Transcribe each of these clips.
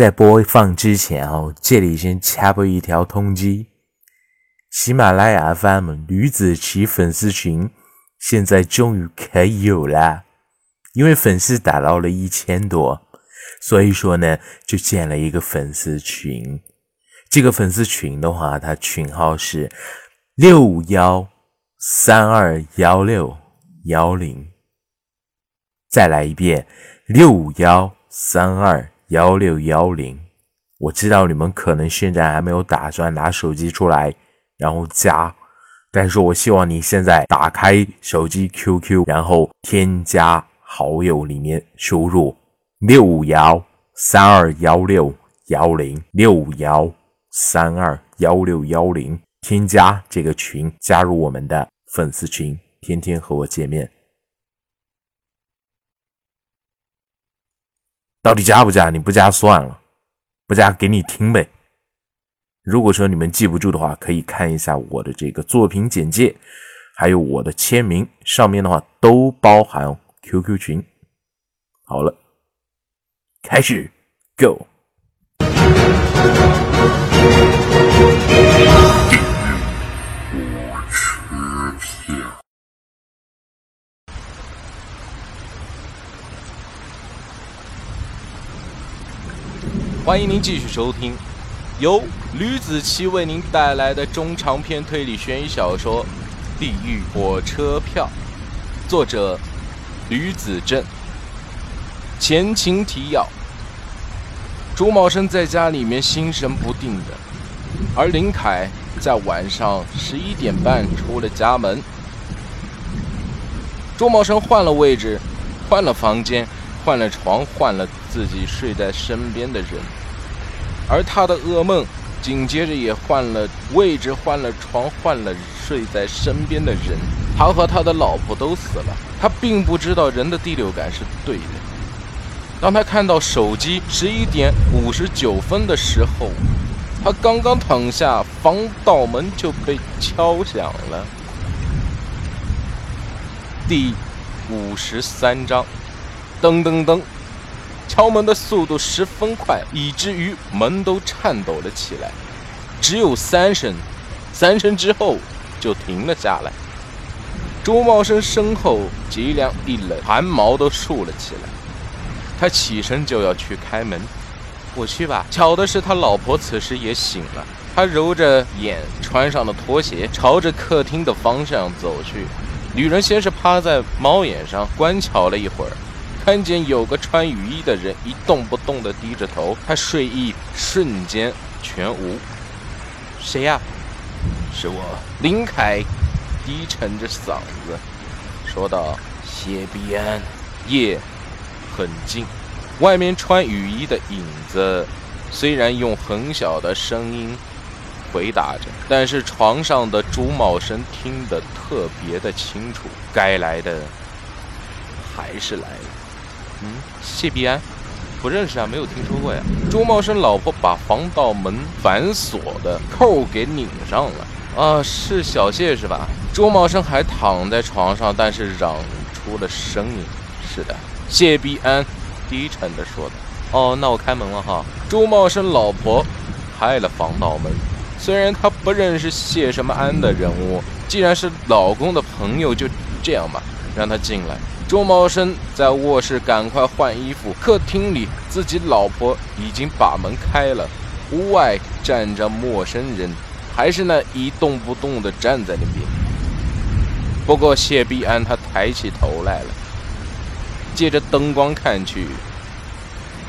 在播放之前哦，这里先插播一条通知：喜马拉雅 FM 吕子奇粉丝群现在终于可以有了，因为粉丝达到了一千多，所以说呢，就建了一个粉丝群。这个粉丝群的话，它群号是六五幺三二幺六幺零。再来一遍，六五幺三二。幺六幺零，我知道你们可能现在还没有打算拿手机出来，然后加，但是我希望你现在打开手机 QQ，然后添加好友里面输入六五幺三二幺六幺零六五幺三二幺六幺零，添加这个群，加入我们的粉丝群，天天和我见面。到底加不加？你不加算了，不加给你听呗。如果说你们记不住的话，可以看一下我的这个作品简介，还有我的签名，上面的话都包含 QQ 群。好了，开始，Go。欢迎您继续收听，由吕子奇为您带来的中长篇推理悬疑小说《地狱火车票》，作者吕子正。前情提要：朱茂生在家里面心神不定的，而林凯在晚上十一点半出了家门。朱茂生换了位置，换了房间，换了床，换了自己睡在身边的人。而他的噩梦紧接着也换了位置，换了床，换了睡在身边的人。他和他的老婆都死了。他并不知道人的第六感是对的。当他看到手机十一点五十九分的时候，他刚刚躺下，防盗门就被敲响了。第五十三章，噔噔噔。敲门的速度十分快，以至于门都颤抖了起来。只有三声，三声之后就停了下来。朱茂生身后脊梁一冷，汗毛都竖了起来。他起身就要去开门，我去吧。巧的是，他老婆此时也醒了。他揉着眼，穿上了拖鞋，朝着客厅的方向走去。女人先是趴在猫眼上观瞧了一会儿。看见有个穿雨衣的人一动不动地低着头，他睡意瞬间全无。谁呀？是我，林凯，低沉着嗓子说道：“谢必安。”夜很静，外面穿雨衣的影子虽然用很小的声音回答着，但是床上的朱茂生听得特别的清楚。该来的还是来了。嗯，谢必安，不认识啊，没有听说过呀。朱茂生老婆把防盗门反锁的扣给拧上了。啊，是小谢是吧？朱茂生还躺在床上，但是嚷出了声音。是的，谢必安低沉的说的。哦，那我开门了哈。朱茂生老婆开了防盗门，虽然他不认识谢什么安的人物，既然是老公的朋友，就这样吧，让他进来。周茂生在卧室赶快换衣服，客厅里自己老婆已经把门开了，屋外站着陌生人，还是那一动不动的站在那边。不过谢必安他抬起头来了，借着灯光看去，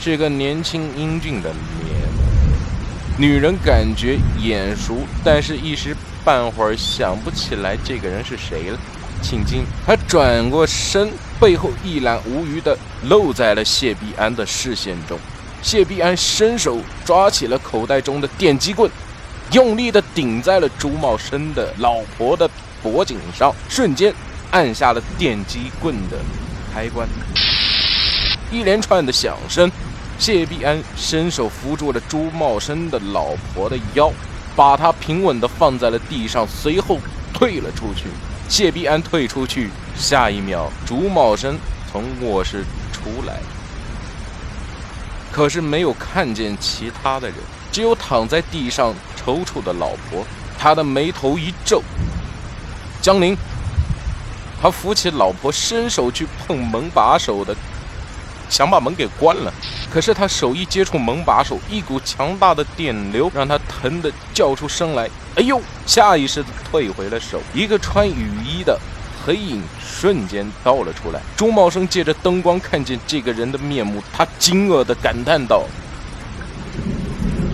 是个年轻英俊的脸。女人感觉眼熟，但是一时半会儿想不起来这个人是谁了。请进。他转过身，背后一览无余的露在了谢必安的视线中。谢必安伸手抓起了口袋中的电击棍，用力的顶在了朱茂生的老婆的脖颈上，瞬间按下了电击棍的开关。一连串的响声，谢必安伸手扶住了朱茂生的老婆的腰，把她平稳的放在了地上，随后退了出去。谢必安退出去，下一秒，竹茂生从卧室出来，可是没有看见其他的人，只有躺在地上抽搐的老婆。他的眉头一皱，江林，他扶起老婆，伸手去碰门把手的，想把门给关了。可是他手一接触门把手，一股强大的电流让他疼得叫出声来。哎呦！下意识的退回了手。一个穿雨衣的黑影瞬间跳了出来。朱茂生借着灯光看见这个人的面目，他惊愕的感叹道：“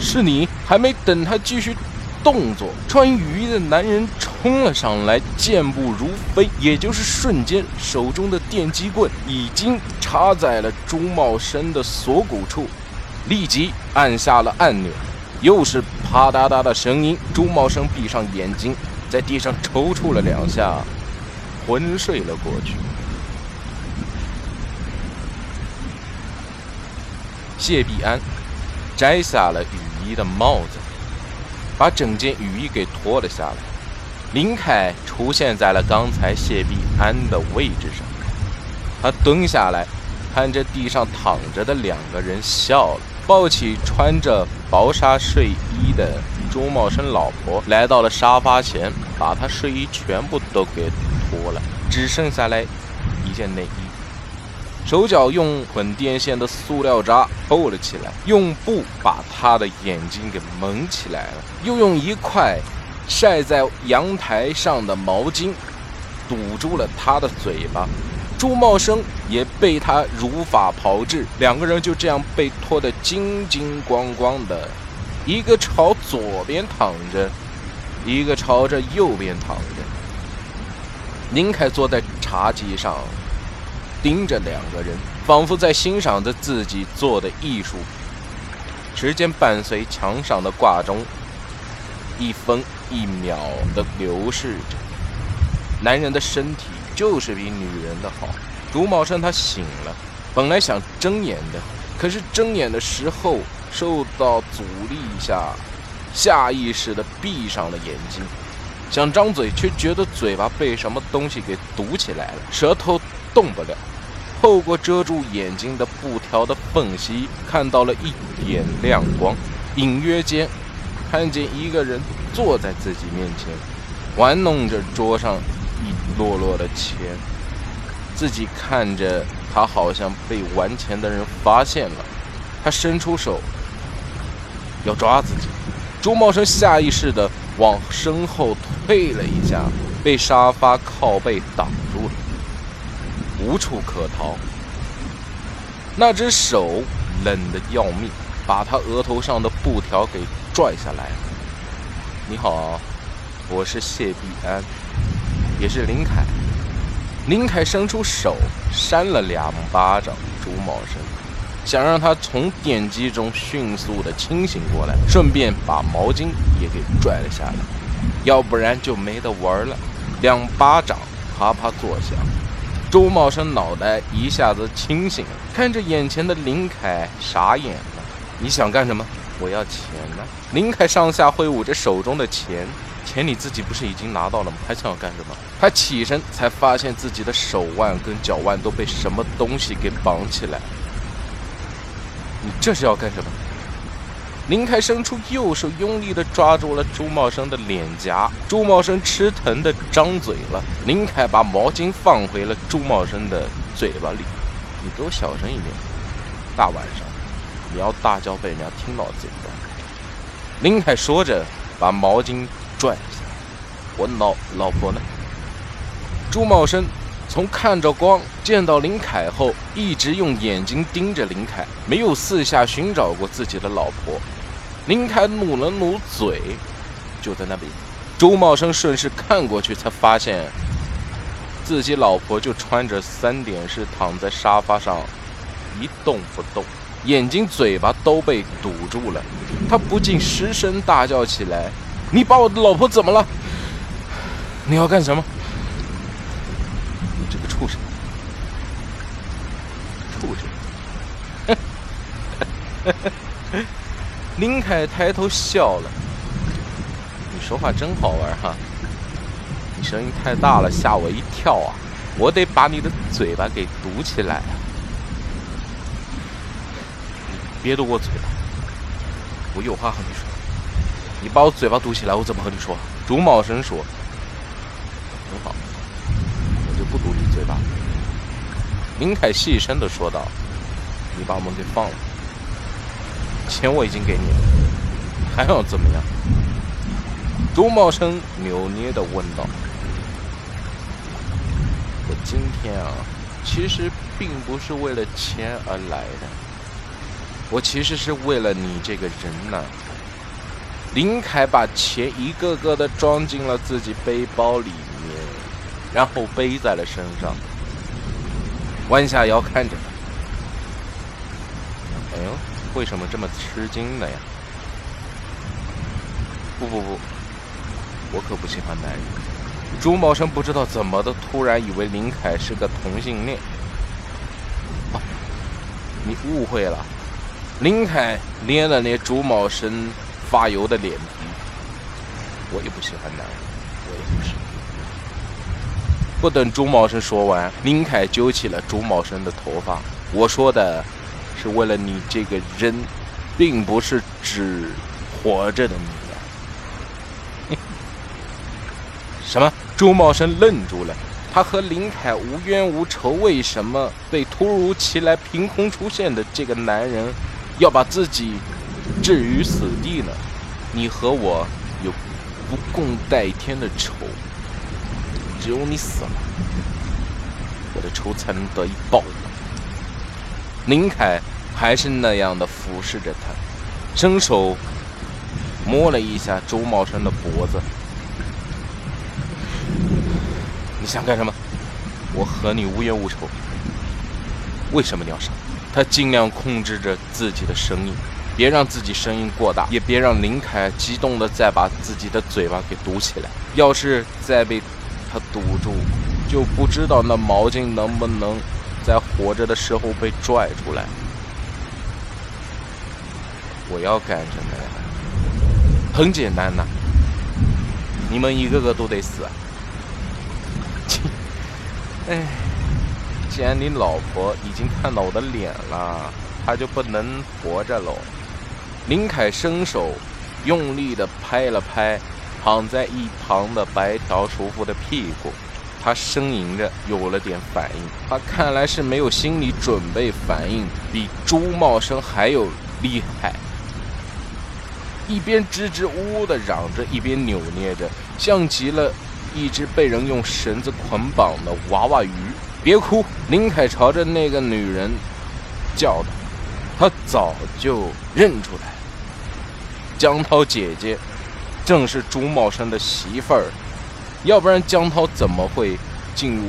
是你！”还没等他继续。动作，穿雨衣的男人冲了上来，健步如飞，也就是瞬间，手中的电击棍已经插在了朱茂生的锁骨处，立即按下了按钮，又是啪嗒嗒的声音。朱茂生闭上眼睛，在地上抽搐了两下，昏睡了过去。谢必安摘下了雨衣的帽子。把整件雨衣给脱了下来，林凯出现在了刚才谢必安的位置上。他蹲下来，看着地上躺着的两个人，笑了，抱起穿着薄纱睡衣的朱茂生老婆，来到了沙发前，把他睡衣全部都给脱了，只剩下来一件内衣。手脚用捆电线的塑料渣扣了起来，用布把他的眼睛给蒙起来了，又用一块晒在阳台上的毛巾堵住了他的嘴巴。朱茂生也被他如法炮制，两个人就这样被拖得精精光光的，一个朝左边躺着，一个朝着右边躺着。宁凯坐在茶几上。盯着两个人，仿佛在欣赏着自己做的艺术。时间伴随墙上的挂钟，一分一秒的流逝着。男人的身体就是比女人的好。朱茂生他醒了，本来想睁眼的，可是睁眼的时候受到阻力下，下意识的闭上了眼睛。想张嘴，却觉得嘴巴被什么东西给堵起来了，舌头。动不了，透过遮住眼睛的布条的缝隙，看到了一点亮光，隐约间看见一个人坐在自己面前，玩弄着桌上一摞摞的钱。自己看着他，好像被玩钱的人发现了，他伸出手要抓自己。朱茂生下意识地往身后退了一下，被沙发靠背挡。无处可逃，那只手冷得要命，把他额头上的布条给拽下来。你好，我是谢必安，也是林凯。林凯伸出手扇了两巴掌朱茂生，想让他从电击中迅速的清醒过来，顺便把毛巾也给拽了下来，要不然就没得玩了。两巴掌啪啪作响。周茂生脑袋一下子清醒了，看着眼前的林凯，傻眼了。你想干什么？我要钱呢！林凯上下挥舞着手中的钱，钱你自己不是已经拿到了吗？还想要干什么？他起身才发现自己的手腕跟脚腕都被什么东西给绑起来。你这是要干什么？林凯伸出右手，用力地抓住了朱茂生的脸颊。朱茂生吃疼地张嘴了。林凯把毛巾放回了朱茂生的嘴巴里。你给我小声一点，大晚上你要大叫被人家听到怎么办？林凯说着，把毛巾拽下。我老老婆呢？朱茂生从看着光见到林凯后，一直用眼睛盯着林凯，没有四下寻找过自己的老婆。林凯努了努嘴，就在那边。周茂生顺势看过去，才发现自己老婆就穿着三点式躺在沙发上，一动不动，眼睛、嘴巴都被堵住了。他不禁失声大叫起来：“你把我的老婆怎么了？你要干什么？你这个畜生！畜生！”林凯抬头笑了：“你说话真好玩哈，你声音太大了，吓我一跳啊！我得把你的嘴巴给堵起来。你别堵我嘴巴，我有话和你说。你把我嘴巴堵起来，我怎么和你说？竹茂生说：“很好，我就不堵你嘴巴。”林凯细声的说道：“你把我们给放了，钱我已经给你了，还要怎么样？”朱茂生扭捏的问道：“我今天啊，其实并不是为了钱而来的，我其实是为了你这个人呢。”林凯把钱一个个的装进了自己背包里面，然后背在了身上，弯下腰看着他。为什么这么吃惊呢呀？不不不，我可不喜欢男人。朱茂生不知道怎么的，突然以为林凯是个同性恋。哦，你误会了。林凯捏了捏朱茂生。发油的脸皮，我也不喜欢男人，我也不是。不等朱茂生说完，林凯揪起了朱茂生的头发。我说的是为了你这个人，并不是指活着的你呀。什么？朱茂生愣住了。他和林凯无冤无仇，为什么被突如其来、凭空出现的这个男人要把自己？置于死地呢，你和我有不共戴天的仇，只有你死了，我的仇才能得以报。林凯还是那样的俯视着他，伸手摸了一下周茂生的脖子。你想干什么？我和你无冤无仇，为什么你要杀？他尽量控制着自己的声音。别让自己声音过大，也别让林凯激动的再把自己的嘴巴给堵起来。要是再被他堵住，就不知道那毛巾能不能在活着的时候被拽出来。我要干什么呀？很简单呐，你们一个个都得死。哎，既然你老婆已经看到我的脸了，她就不能活着喽。林凯伸手用力的拍了拍躺在一旁的白条叔父的屁股，他呻吟着有了点反应。他看来是没有心理准备反应，比朱茂生还有厉害。一边支支吾吾地嚷着，一边扭捏着，像极了一只被人用绳子捆绑的娃娃鱼。别哭！林凯朝着那个女人叫道：“他早就认出来。”江涛姐姐正是朱茂生的媳妇儿，要不然江涛怎么会进入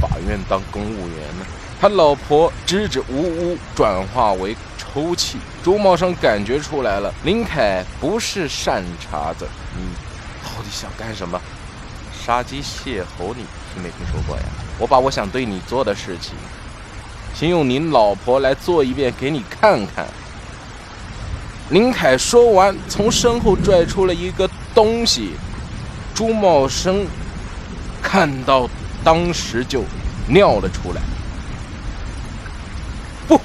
法院当公务员呢？他老婆支支吾吾转化为抽泣。朱茂生感觉出来了，林凯不是善茬子，你到底想干什么？杀鸡卸猴，你听没听说过呀？我把我想对你做的事情，先用您老婆来做一遍，给你看看。林凯说完，从身后拽出了一个东西。朱茂生看到，当时就尿了出来。不，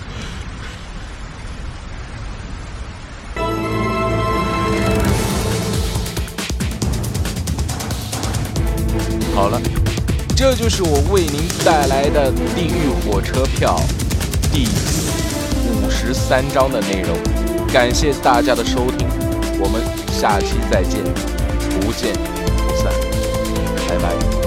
好了，这就是我为您带来的《地狱火车票》第五十三章的内容。感谢大家的收听，我们下期再见，不见三，拜拜。